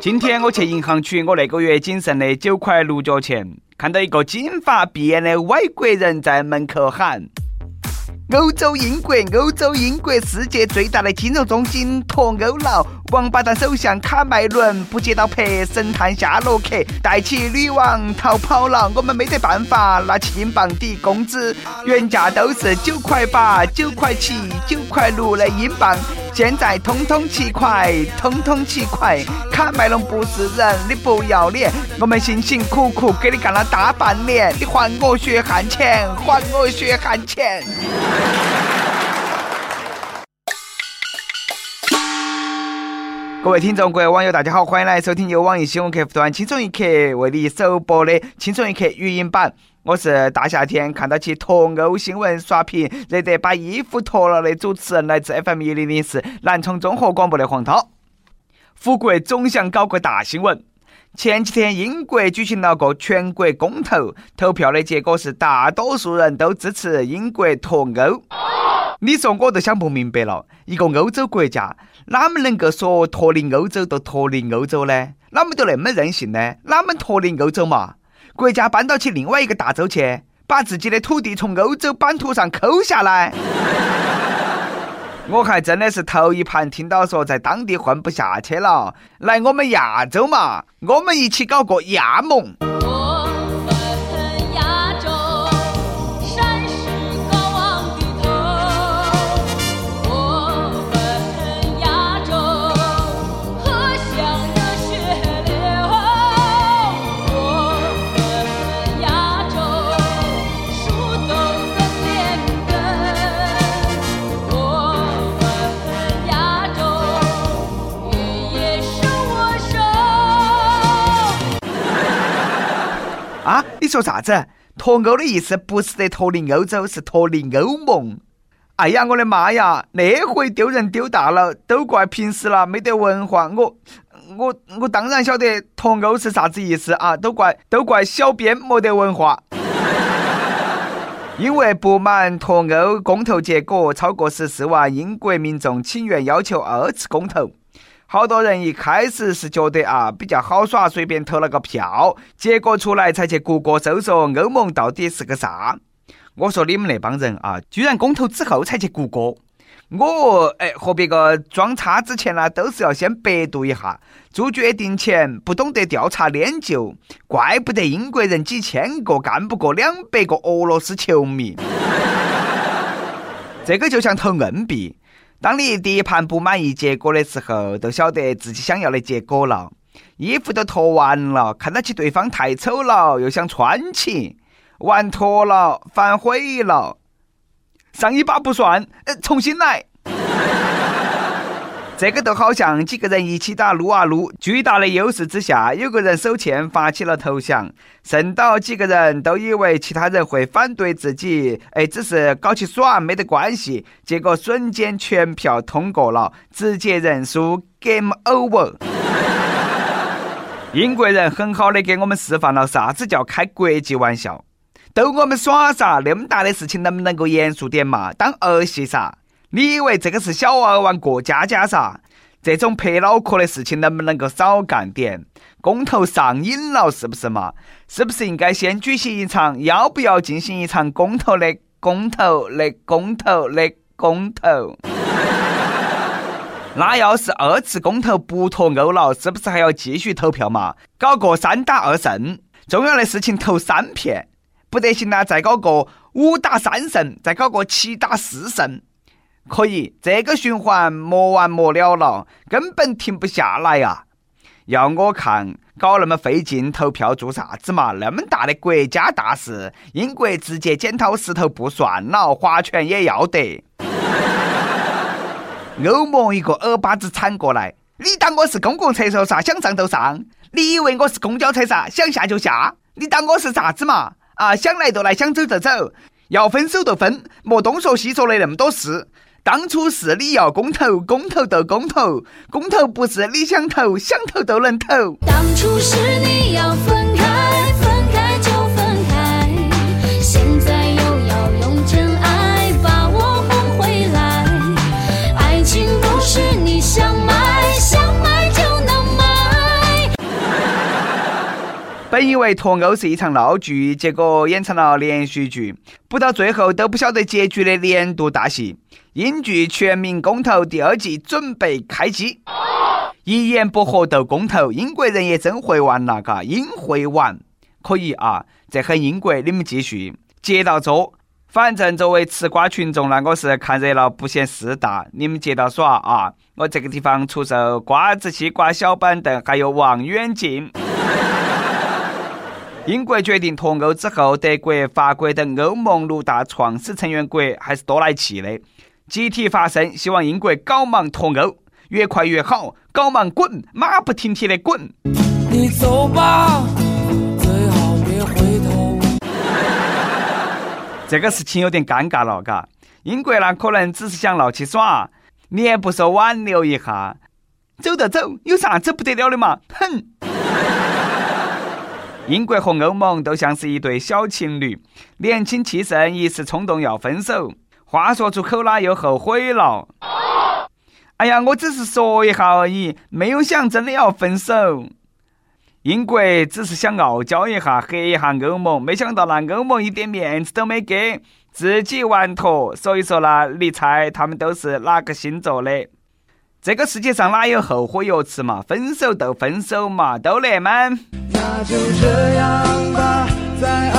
今天我去银行取我那个月仅剩的九块六角钱，看到一个金发碧眼的外国人在门口喊。欧洲英国，欧洲英国，世界最大的金融中心脱欧了。王八蛋首相卡麦伦不接到拍，神探夏洛克带起女王逃跑了。我们没得办法拿起英镑抵工资，原价都是九块八、九块七、九块六的英镑，现在通通七块，通通七块。卡麦隆不是人，你不要脸！我们辛辛苦苦给你干了大半年，你还我血汗钱，还我血汗钱！各位听众、各位网友，大家好，欢迎来收听由网易新闻客户端《轻松一刻》为你首播的《轻松一刻》语音版。我是大夏天看到起脱欧新闻刷屏，热得把衣服脱了的主持人，来自 FM 一零零四南充综合广播的黄涛。富贵总想搞个大新闻。前几天，英国举行了个全国公投，投票的结果是大多数人都支持英国脱欧。你说我都想不明白了，一个欧洲国家，哪么能够说脱离欧洲就脱离欧洲呢？哪么就那么任性呢？哪么脱离欧洲嘛？国家搬到起另外一个大洲去，把自己的土地从欧洲版图上抠下来？我还真的是头一盘听到说在当地混不下去了，来我们亚洲嘛，我们一起搞个亚盟。你说啥子？脱欧的意思不是得脱离欧洲，是脱离欧盟。哎呀，我的妈呀！那回丢人丢大了，都怪平时了没得文化。我我我当然晓得脱欧是啥子意思啊！都怪都怪小编没得文化。因为不满脱欧公投结果，超过十四万英国民众请愿要求二次公投。好多人一开始是觉得啊比较好耍，随便投了个票，结果出来才去谷歌搜索欧盟到底是个啥。我说你们那帮人啊，居然公投之后才去谷歌。我哎和别个装叉之前呢，都是要先百度一下，做决定前不懂得调查研究，怪不得英国人几千个干不过两百个俄罗斯球迷。这个就像投硬币。当你第一盘不满意结果的时候，都晓得自己想要的结果了。衣服都脱完了，看得起对方太丑了，又想穿起，玩脱了，反悔了，上一把不算，呃，重新来。这个都好像几个人一起打撸啊撸，巨大的优势之下，有个人手欠发起了投降，剩到几个人都以为其他人会反对自己，哎，只是搞起耍没得关系，结果瞬间全票通过了，直接认输，game over。英国人很好的给我们示范了啥子叫开国际玩笑，逗我们耍啥？那么大的事情能不能够严肃点嘛？当儿戏啥？你以为这个是小娃儿玩过家家啥？这种拍脑壳的事情能不能够少干点？公投上瘾了是不是嘛？是不是应该先举行一场？要不要进行一场公投的公投的公投的公投？那要是二次公投不脱欧了，是不是还要继续投票嘛？搞个三打二胜，重要的事情投三片，不得行了再搞个五打三胜，再搞个七打四胜。可以，这个循环没完没了了，根本停不下来呀！要我看，搞那么费劲投票做啥子嘛？那么大的国家大事，英国直接剪刀石头布算了，划拳也要得。欧盟一个耳巴子铲过来，你当我是公共厕所啥？想上就上？你以为我是公交车啥？想下就下？你当我是啥子嘛？啊，想来就来，想走就走，要分手就分，莫东说西说的那么多事。当初是你要公投，公投就公投，公投不是你想投，想投都能投。当初是你要分开，分开就分开，现在又要用真爱把我哄回来。爱情不是你想买，想买就能买。本以为脱欧是一场闹剧，结果演成了连续剧，不到最后都不晓得结局的年度大戏。英剧《全民公投》第二季准备开机，一言不合斗公投，英国人也真会玩了，嘎，英会玩，可以啊，这很英国，你们继续接到做。反正作为吃瓜群众呢，我是看热闹不嫌事大，你们接到耍啊！我这个地方出售瓜子、西瓜、小板凳，还有望远镜。英国决定脱欧之后，德国、法国等欧盟六大创始成员国还是多来气的，集体发声，希望英国搞忙脱欧，越快越好，搞忙滚，马不停蹄的滚。你走吧。这个事情有点尴尬了，嘎。英国呢，可能只是想闹起耍，你也不说挽留一下，走就走，有啥子不得了的嘛？哼！英国和欧盟都像是一对小情侣，年轻气盛，一时冲动要分手，话说出口了又后悔了。哎呀，我只是说一下而已，没有想真的要分手。英国只是想傲娇一下，黑一下欧盟，没想到那欧盟一点面子都没给，自己玩脱。所以说呢，你猜他们都是哪个星座的？这个世界上哪有后悔药吃嘛？分手就分手嘛，都那么。那就这样吧，再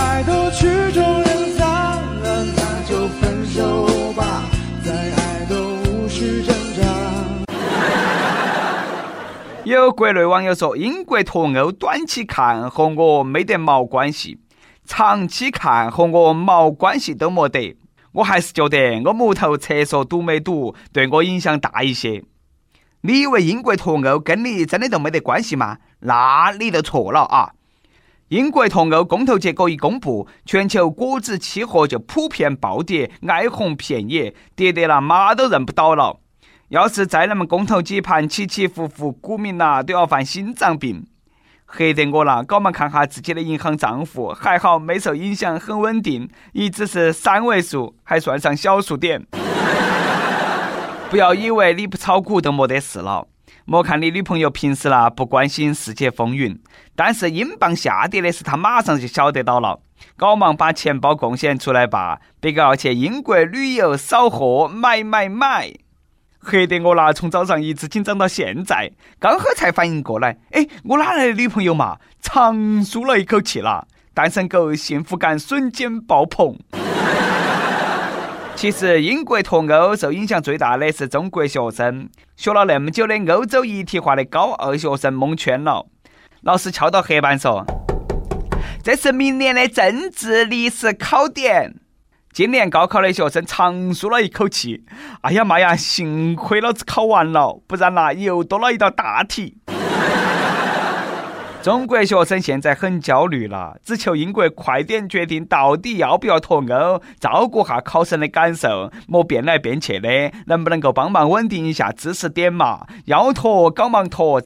有国内网友说，英国脱欧短期看和我没得毛关系，长期看和我毛关系都没得。我还是觉得我木头厕所堵没堵对我影响大一些。你以为英国脱欧跟你真的都没得关系吗？那你就错了啊！英国脱欧公投结果一公布，全球果汁期货就普遍暴跌，哀鸿遍野，跌得那马都认不到了。要是再那么公投几盘起起伏伏，股民呐都要犯心脏病，黑得我了。搞忙看下自己的银行账户，还好没受影响，很稳定，一直是三位数，还算上小数点。不要以为你不炒股都没得事了。莫看你女朋友平时啦不关心世界风云，但是英镑下跌的事，她马上就晓得到了。搞忙把钱包贡献出来吧，别个要去英国旅游扫货，买买买。黑得我啦，从早上一直紧张到现在，刚好才反应过来。哎，我哪来的女朋友嘛？长舒了一口气啦，单身狗幸福感瞬间爆棚。其实英国脱欧受影响最大的是中国学生，学了那么久的欧洲一体化的高二学生蒙圈了。老师敲到黑板说：“这是明年的政治历史考点。”今年高考的学生长舒了一口气，哎呀妈呀，幸亏老子考完了，不然呐又多了一道大题。中国学生现在很焦虑了，只求英国快点决定到底要不要脱欧，照顾下考生的感受，莫变来变去的，能不能够帮忙稳定一下知识点嘛？要脱搞忙脱。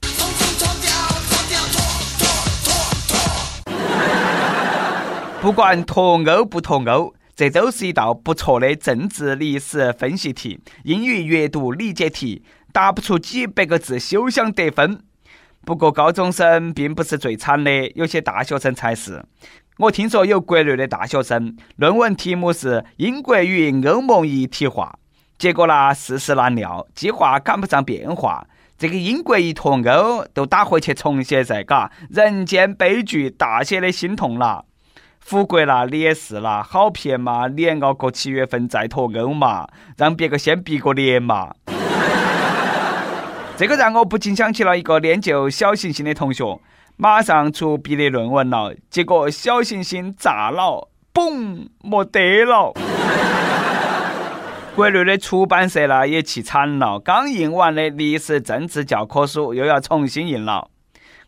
不管脱欧不脱欧。这都是一道不错的政治历史分析题，英语阅读理解题，答不出几百个字休想得分。不过高中生并不是最惨的，有些大学生才是。我听说有国内的大学生，论文题目是英国与欧盟一体化，结果呢世事难料，计划赶不上变化，这个英国一脱欧都打回去重写噻，嘎，人间悲剧，大写的心痛了。富国啦，你也是啦，好骗嘛！你熬过七月份再脱欧嘛，让别个先毕个业嘛。这个让我不禁想起了一个练就小行星的同学，马上出毕业论文了，结果小行星炸了，嘣，没得了。国内的出版社呢也气惨了，刚印完的历史政治教科书又要重新印了。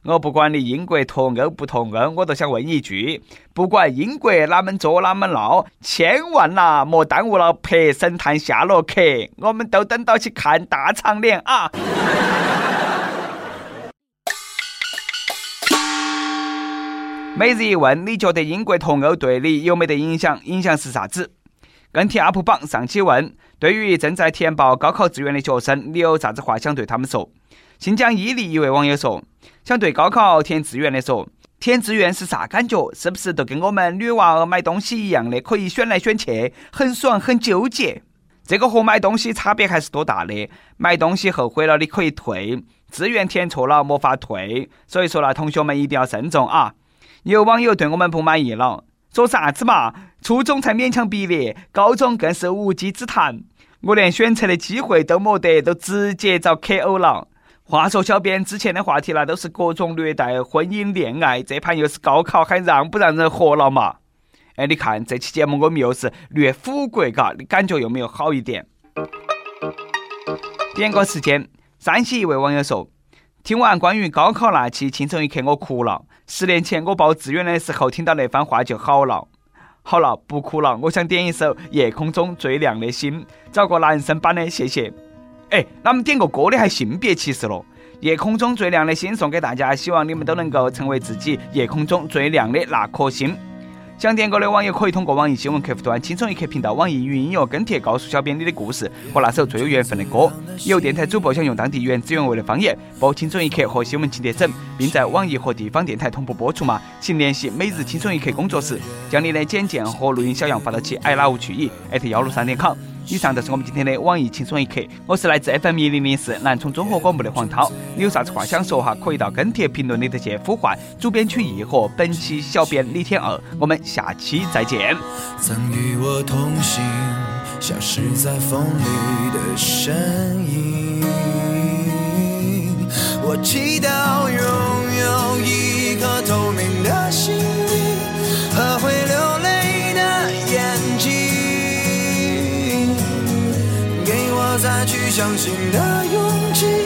我不管你英国脱欧不脱欧，我都想问一句：不管英国哪们做哪们闹，千万呐莫耽误了拍《神探夏洛克》，我们都等到去看大长脸啊！每日一问：你觉得英国脱欧对你有没得影响？影响是啥子？跟帖 UP 榜上期问：对于正在填报高考志愿的学生，你有啥子话想对他们说？新疆伊犁一位网友说：“想对高考填志愿的说，填志愿是啥感觉？是不是都跟我们女娃儿买东西一样的，可以选来选去，很爽很纠结？这个和买东西差别还是多大的？买东西后悔了你可以退，志愿填错了没法退。所以说呢，同学们一定要慎重啊！有网友对我们不满意了，说啥子嘛？初中才勉强毕业，高中更是无稽之谈。我连选车的机会都没得，都直接遭 KO 了。话说，小编之前的话题呢，都是各种虐待、婚姻、恋爱，这盘又是高考，还让不让人活了嘛？哎，你看这期节目我们又是虐腐国，嘎，你感觉有没有好一点？点个时间，山西一位网友说：“听完关于高考那期《轻松一刻》，我哭了。十年前我报志愿的时候，听到那番话就好了。好了，不哭了。我想点一首《夜空中最亮的星》，找个男生版的，谢谢。”哎，那么点个歌的还性别歧视了？夜空中最亮的星送给大家，希望你们都能够成为自己夜空中最亮的那颗星。想点歌的网友可以通过网易新闻客户端“轻松一刻”频道、网易云音乐跟帖告诉小编你的故事和那首最有缘分的歌。有电台主播想用当地原汁原味的方言播《轻松一刻》和新闻情节整，并在网易和地方电台同步播出吗？请联系每日轻松一刻工作室，将你的简介和录音小样发到其 i love 去意幺六三点 com。以上就是我们今天的网易轻松一刻，我是来自 FM 一零零四南充综合广播的黄涛。你有啥子话想说哈？可以到跟帖评论里头去呼唤主编曲艺和本期小编李天二。我们下期再见。曾与我同行，消失在风里的身影。我祈祷有相信的勇气，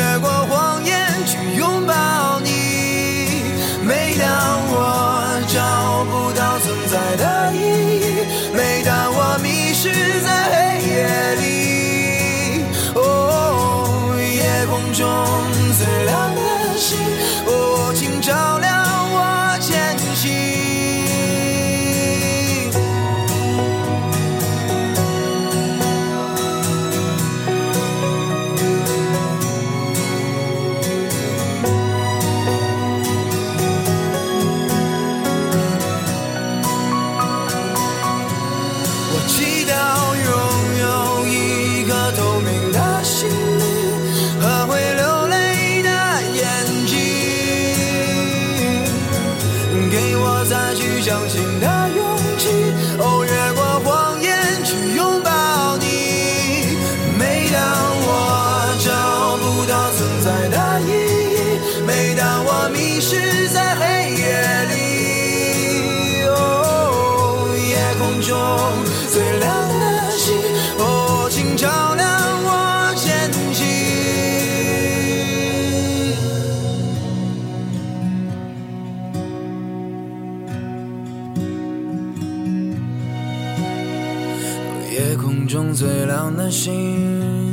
再去相信的勇气，中最亮的星，